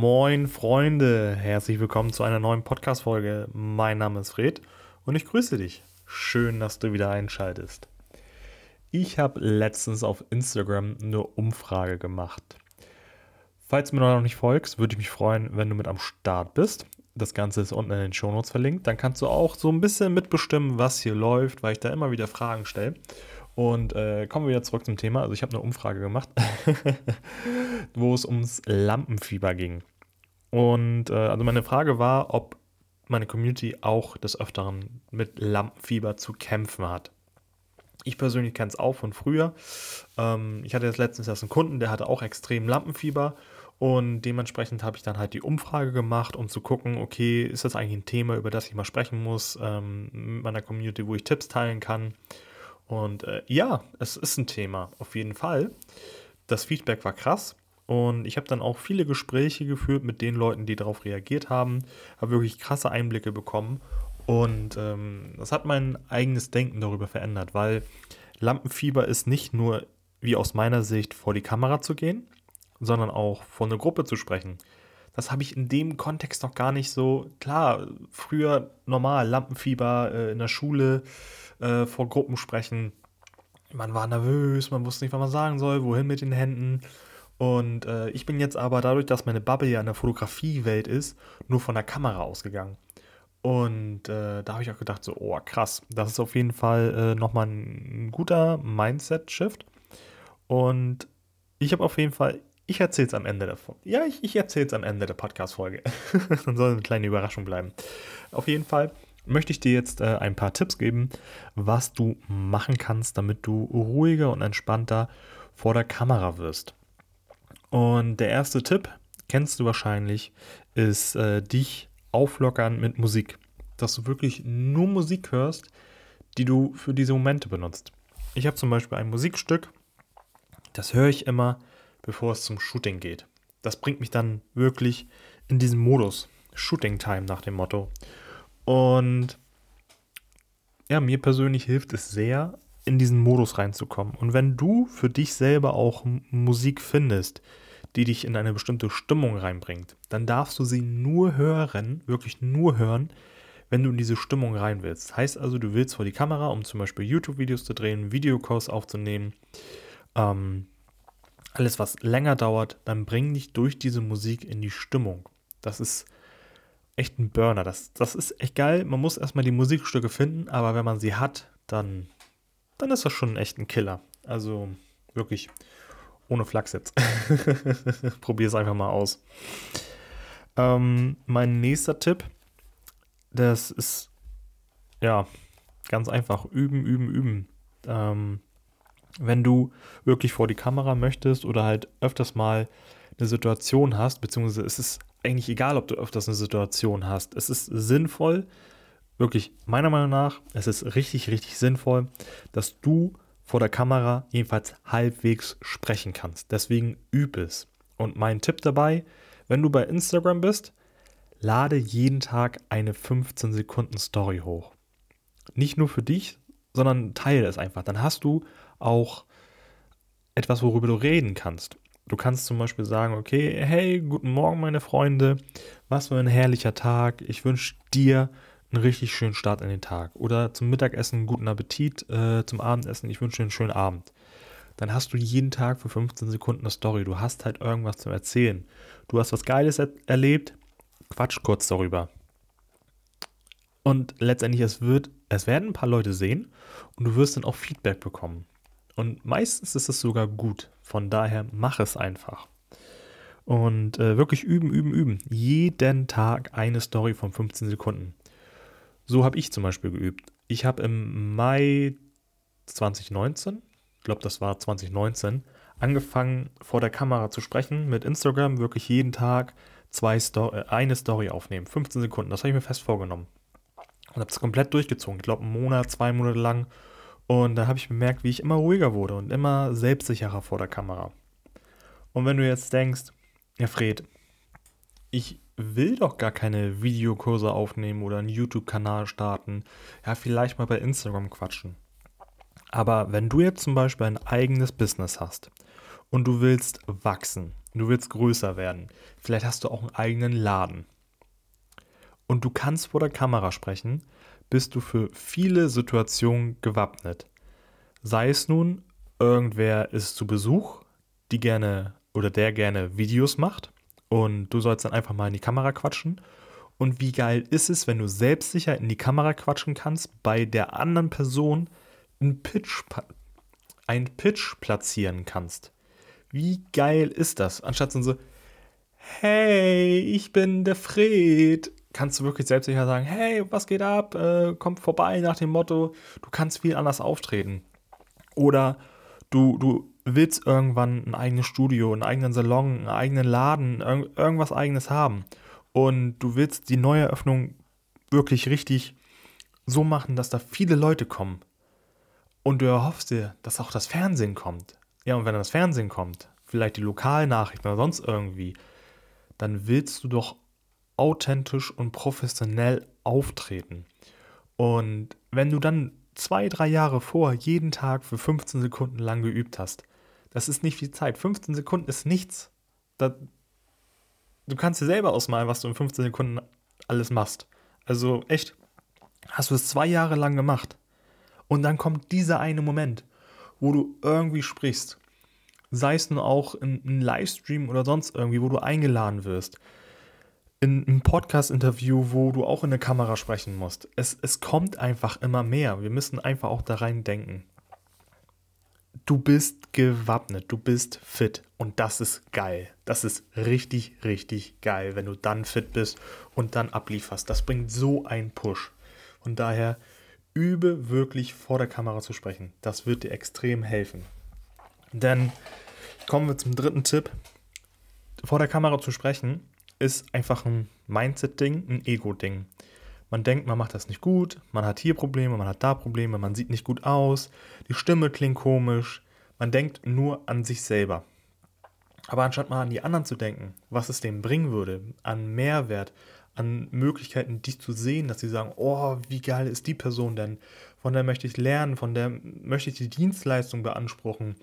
Moin Freunde, herzlich willkommen zu einer neuen Podcast-Folge. Mein Name ist Fred und ich grüße dich. Schön, dass du wieder einschaltest. Ich habe letztens auf Instagram eine Umfrage gemacht. Falls du mir noch nicht folgst, würde ich mich freuen, wenn du mit am Start bist. Das Ganze ist unten in den Shownotes verlinkt. Dann kannst du auch so ein bisschen mitbestimmen, was hier läuft, weil ich da immer wieder Fragen stelle. Und äh, kommen wir wieder zurück zum Thema. Also ich habe eine Umfrage gemacht, wo es ums Lampenfieber ging. Und äh, also meine Frage war, ob meine Community auch des Öfteren mit Lampenfieber zu kämpfen hat. Ich persönlich kenne es auch von früher. Ähm, ich hatte jetzt letztens erst einen Kunden, der hatte auch extrem Lampenfieber und dementsprechend habe ich dann halt die Umfrage gemacht, um zu gucken, okay, ist das eigentlich ein Thema, über das ich mal sprechen muss, ähm, mit meiner Community, wo ich Tipps teilen kann. Und äh, ja, es ist ein Thema, auf jeden Fall. Das Feedback war krass. Und ich habe dann auch viele Gespräche geführt mit den Leuten, die darauf reagiert haben, habe wirklich krasse Einblicke bekommen. Und ähm, das hat mein eigenes Denken darüber verändert, weil Lampenfieber ist nicht nur, wie aus meiner Sicht, vor die Kamera zu gehen, sondern auch vor einer Gruppe zu sprechen. Das habe ich in dem Kontext noch gar nicht so. Klar, früher normal, Lampenfieber äh, in der Schule, äh, vor Gruppen sprechen. Man war nervös, man wusste nicht, was man sagen soll, wohin mit den Händen. Und äh, ich bin jetzt aber dadurch, dass meine Bubble ja in der Fotografiewelt ist, nur von der Kamera ausgegangen. Und äh, da habe ich auch gedacht, so, oh krass, das ist auf jeden Fall äh, nochmal ein guter Mindset-Shift. Und ich habe auf jeden Fall, ich erzähle es am Ende davon. Ja, ich, ich erzähle es am Ende der Podcast-Folge. Dann soll eine kleine Überraschung bleiben. Auf jeden Fall möchte ich dir jetzt äh, ein paar Tipps geben, was du machen kannst, damit du ruhiger und entspannter vor der Kamera wirst. Und der erste Tipp, kennst du wahrscheinlich, ist äh, dich auflockern mit Musik. Dass du wirklich nur Musik hörst, die du für diese Momente benutzt. Ich habe zum Beispiel ein Musikstück, das höre ich immer, bevor es zum Shooting geht. Das bringt mich dann wirklich in diesen Modus. Shooting Time nach dem Motto. Und ja, mir persönlich hilft es sehr, in diesen Modus reinzukommen. Und wenn du für dich selber auch Musik findest, die dich in eine bestimmte Stimmung reinbringt, dann darfst du sie nur hören, wirklich nur hören, wenn du in diese Stimmung rein willst. Heißt also, du willst vor die Kamera, um zum Beispiel YouTube-Videos zu drehen, Videocalls aufzunehmen, ähm, alles was länger dauert, dann bring dich durch diese Musik in die Stimmung. Das ist echt ein Burner. Das, das ist echt geil. Man muss erstmal die Musikstücke finden, aber wenn man sie hat, dann, dann ist das schon echt ein Killer. Also wirklich ohne Flachs jetzt. Probier es einfach mal aus. Ähm, mein nächster Tipp, das ist ja ganz einfach. Üben, üben, üben. Ähm, wenn du wirklich vor die Kamera möchtest oder halt öfters mal eine Situation hast, beziehungsweise es ist eigentlich egal, ob du öfters eine Situation hast. Es ist sinnvoll, wirklich meiner Meinung nach, es ist richtig, richtig sinnvoll, dass du vor der Kamera jedenfalls halbwegs sprechen kannst. Deswegen üb es. Und mein Tipp dabei, wenn du bei Instagram bist, lade jeden Tag eine 15 Sekunden Story hoch. Nicht nur für dich, sondern teile es einfach. Dann hast du auch etwas, worüber du reden kannst. Du kannst zum Beispiel sagen, okay, hey, guten Morgen, meine Freunde, was für ein herrlicher Tag. Ich wünsche dir einen richtig schönen Start in den Tag. Oder zum Mittagessen guten Appetit, äh, zum Abendessen, ich wünsche dir einen schönen Abend. Dann hast du jeden Tag für 15 Sekunden eine Story. Du hast halt irgendwas zu erzählen. Du hast was Geiles er erlebt, quatsch kurz darüber. Und letztendlich, es wird, es werden ein paar Leute sehen und du wirst dann auch Feedback bekommen. Und meistens ist es sogar gut. Von daher mach es einfach. Und äh, wirklich üben, üben, üben. Jeden Tag eine Story von 15 Sekunden. So habe ich zum Beispiel geübt. Ich habe im Mai 2019, ich glaube, das war 2019, angefangen vor der Kamera zu sprechen mit Instagram, wirklich jeden Tag zwei Sto äh, eine Story aufnehmen. 15 Sekunden, das habe ich mir fest vorgenommen. Und habe es komplett durchgezogen. Ich glaube, einen Monat, zwei Monate lang und da habe ich bemerkt, wie ich immer ruhiger wurde und immer selbstsicherer vor der Kamera. Und wenn du jetzt denkst, ja Fred, ich will doch gar keine Videokurse aufnehmen oder einen YouTube-Kanal starten, ja vielleicht mal bei Instagram quatschen. Aber wenn du jetzt zum Beispiel ein eigenes Business hast und du willst wachsen, du willst größer werden. Vielleicht hast du auch einen eigenen Laden. Und du kannst vor der Kamera sprechen, bist du für viele Situationen gewappnet. Sei es nun, irgendwer ist zu Besuch, die gerne oder der gerne Videos macht und du sollst dann einfach mal in die Kamera quatschen. Und wie geil ist es, wenn du selbstsicher in die Kamera quatschen kannst, bei der anderen Person einen Pitch, einen Pitch platzieren kannst. Wie geil ist das? Anstatt so, hey, ich bin der Fred. Kannst du wirklich selbstsicher sagen, hey, was geht ab? Äh, kommt vorbei nach dem Motto, du kannst viel anders auftreten. Oder du, du willst irgendwann ein eigenes Studio, einen eigenen Salon, einen eigenen Laden, irg irgendwas eigenes haben. Und du willst die neue Eröffnung wirklich richtig so machen, dass da viele Leute kommen. Und du erhoffst dir, dass auch das Fernsehen kommt. Ja, und wenn das Fernsehen kommt, vielleicht die Lokalnachrichten oder sonst irgendwie, dann willst du doch authentisch und professionell auftreten. Und wenn du dann zwei, drei Jahre vor jeden Tag für 15 Sekunden lang geübt hast, das ist nicht viel Zeit. 15 Sekunden ist nichts. Da, du kannst dir selber ausmalen, was du in 15 Sekunden alles machst. Also echt, hast du es zwei Jahre lang gemacht. Und dann kommt dieser eine Moment, wo du irgendwie sprichst. Sei es nun auch in einem Livestream oder sonst irgendwie, wo du eingeladen wirst in einem Podcast-Interview, wo du auch in eine Kamera sprechen musst. Es, es kommt einfach immer mehr. Wir müssen einfach auch da rein denken. Du bist gewappnet, du bist fit und das ist geil. Das ist richtig, richtig geil, wenn du dann fit bist und dann ablieferst. Das bringt so einen Push. Von daher übe wirklich vor der Kamera zu sprechen. Das wird dir extrem helfen. Denn kommen wir zum dritten Tipp. Vor der Kamera zu sprechen ist einfach ein Mindset-Ding, ein Ego-Ding. Man denkt, man macht das nicht gut, man hat hier Probleme, man hat da Probleme, man sieht nicht gut aus, die Stimme klingt komisch. Man denkt nur an sich selber. Aber anstatt mal an die anderen zu denken, was es denen bringen würde, an Mehrwert, an Möglichkeiten, dich zu sehen, dass sie sagen, oh, wie geil ist die Person denn? Von der möchte ich lernen, von der möchte ich die Dienstleistung beanspruchen,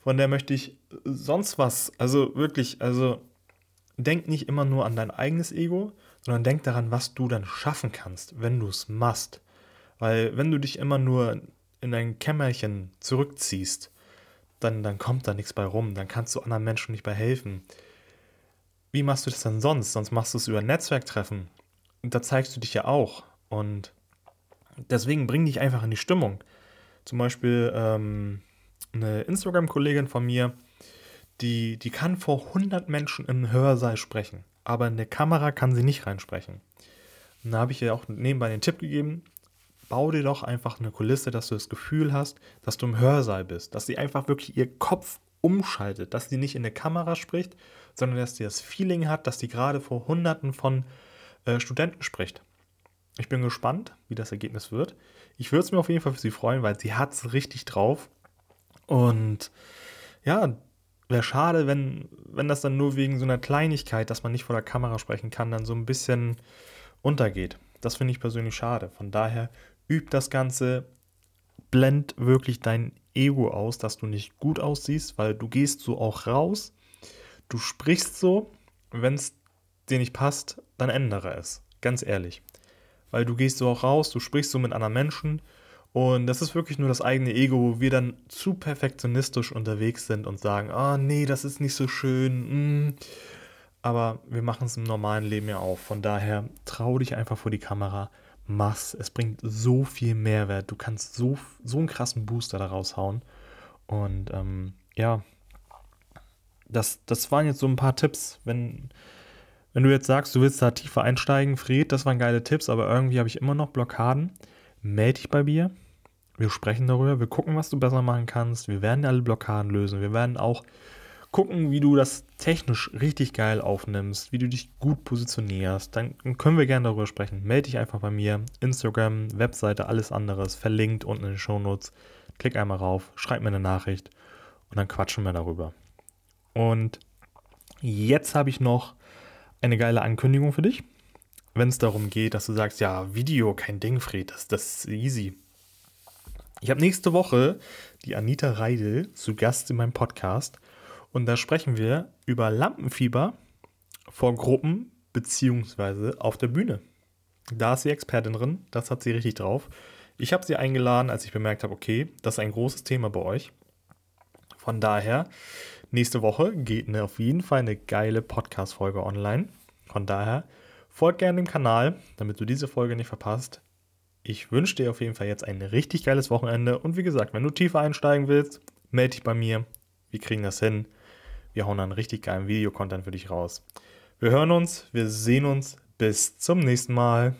von der möchte ich sonst was. Also wirklich, also denk nicht immer nur an dein eigenes Ego, sondern denk daran, was du dann schaffen kannst, wenn du es machst. Weil wenn du dich immer nur in dein Kämmerchen zurückziehst, dann, dann kommt da nichts bei rum, dann kannst du anderen Menschen nicht bei helfen. Wie machst du das denn sonst? Sonst machst du es über Netzwerktreffen. Und da zeigst du dich ja auch. Und deswegen bring dich einfach in die Stimmung. Zum Beispiel ähm, eine Instagram-Kollegin von mir, die, die kann vor 100 Menschen im Hörsaal sprechen, aber in der Kamera kann sie nicht reinsprechen. Und da habe ich ihr auch nebenbei den Tipp gegeben, bau dir doch einfach eine Kulisse, dass du das Gefühl hast, dass du im Hörsaal bist, dass sie einfach wirklich ihr Kopf umschaltet, dass sie nicht in der Kamera spricht, sondern dass sie das Feeling hat, dass sie gerade vor Hunderten von äh, Studenten spricht. Ich bin gespannt, wie das Ergebnis wird. Ich würde es mir auf jeden Fall für sie freuen, weil sie hat es richtig drauf. Und ja, wäre schade, wenn, wenn das dann nur wegen so einer Kleinigkeit, dass man nicht vor der Kamera sprechen kann, dann so ein bisschen untergeht. Das finde ich persönlich schade. Von daher üb das Ganze, blend wirklich dein Ego aus, dass du nicht gut aussiehst, weil du gehst so auch raus, du sprichst so, wenn es dir nicht passt, dann ändere es. Ganz ehrlich. Weil du gehst so auch raus, du sprichst so mit anderen Menschen und das ist wirklich nur das eigene Ego, wo wir dann zu perfektionistisch unterwegs sind und sagen, ah oh, nee, das ist nicht so schön. Mm. Aber wir machen es im normalen Leben ja auch. Von daher trau dich einfach vor die Kamera, mach's. Es bringt so viel Mehrwert. Du kannst so, so einen krassen Booster da raushauen. Und ähm, ja, das, das waren jetzt so ein paar Tipps. Wenn, wenn du jetzt sagst, du willst da tiefer einsteigen, Fred, das waren geile Tipps, aber irgendwie habe ich immer noch Blockaden. Melde dich bei mir. Wir sprechen darüber, wir gucken, was du besser machen kannst. Wir werden alle Blockaden lösen. Wir werden auch gucken, wie du das technisch richtig geil aufnimmst, wie du dich gut positionierst. Dann können wir gerne darüber sprechen. Melde dich einfach bei mir. Instagram, Webseite, alles anderes verlinkt unten in den Shownotes. Klick einmal rauf, schreib mir eine Nachricht und dann quatschen wir darüber. Und jetzt habe ich noch eine geile Ankündigung für dich. Wenn es darum geht, dass du sagst, ja, Video, kein Ding, Fred, das, das ist easy. Ich habe nächste Woche die Anita Reidel zu Gast in meinem Podcast Und da sprechen wir über Lampenfieber vor Gruppen beziehungsweise auf der Bühne. Da ist sie Expertin drin, das hat sie richtig drauf. Ich habe sie eingeladen, als ich bemerkt habe, okay, das ist ein großes Thema bei euch. Von daher, nächste Woche geht eine, auf jeden Fall eine geile Podcast-Folge online. Von daher, folgt gerne dem Kanal, damit du diese Folge nicht verpasst. Ich wünsche dir auf jeden Fall jetzt ein richtig geiles Wochenende. Und wie gesagt, wenn du tiefer einsteigen willst, melde dich bei mir. Wir kriegen das hin. Wir hauen einen richtig geilen Videocontent für dich raus. Wir hören uns, wir sehen uns. Bis zum nächsten Mal.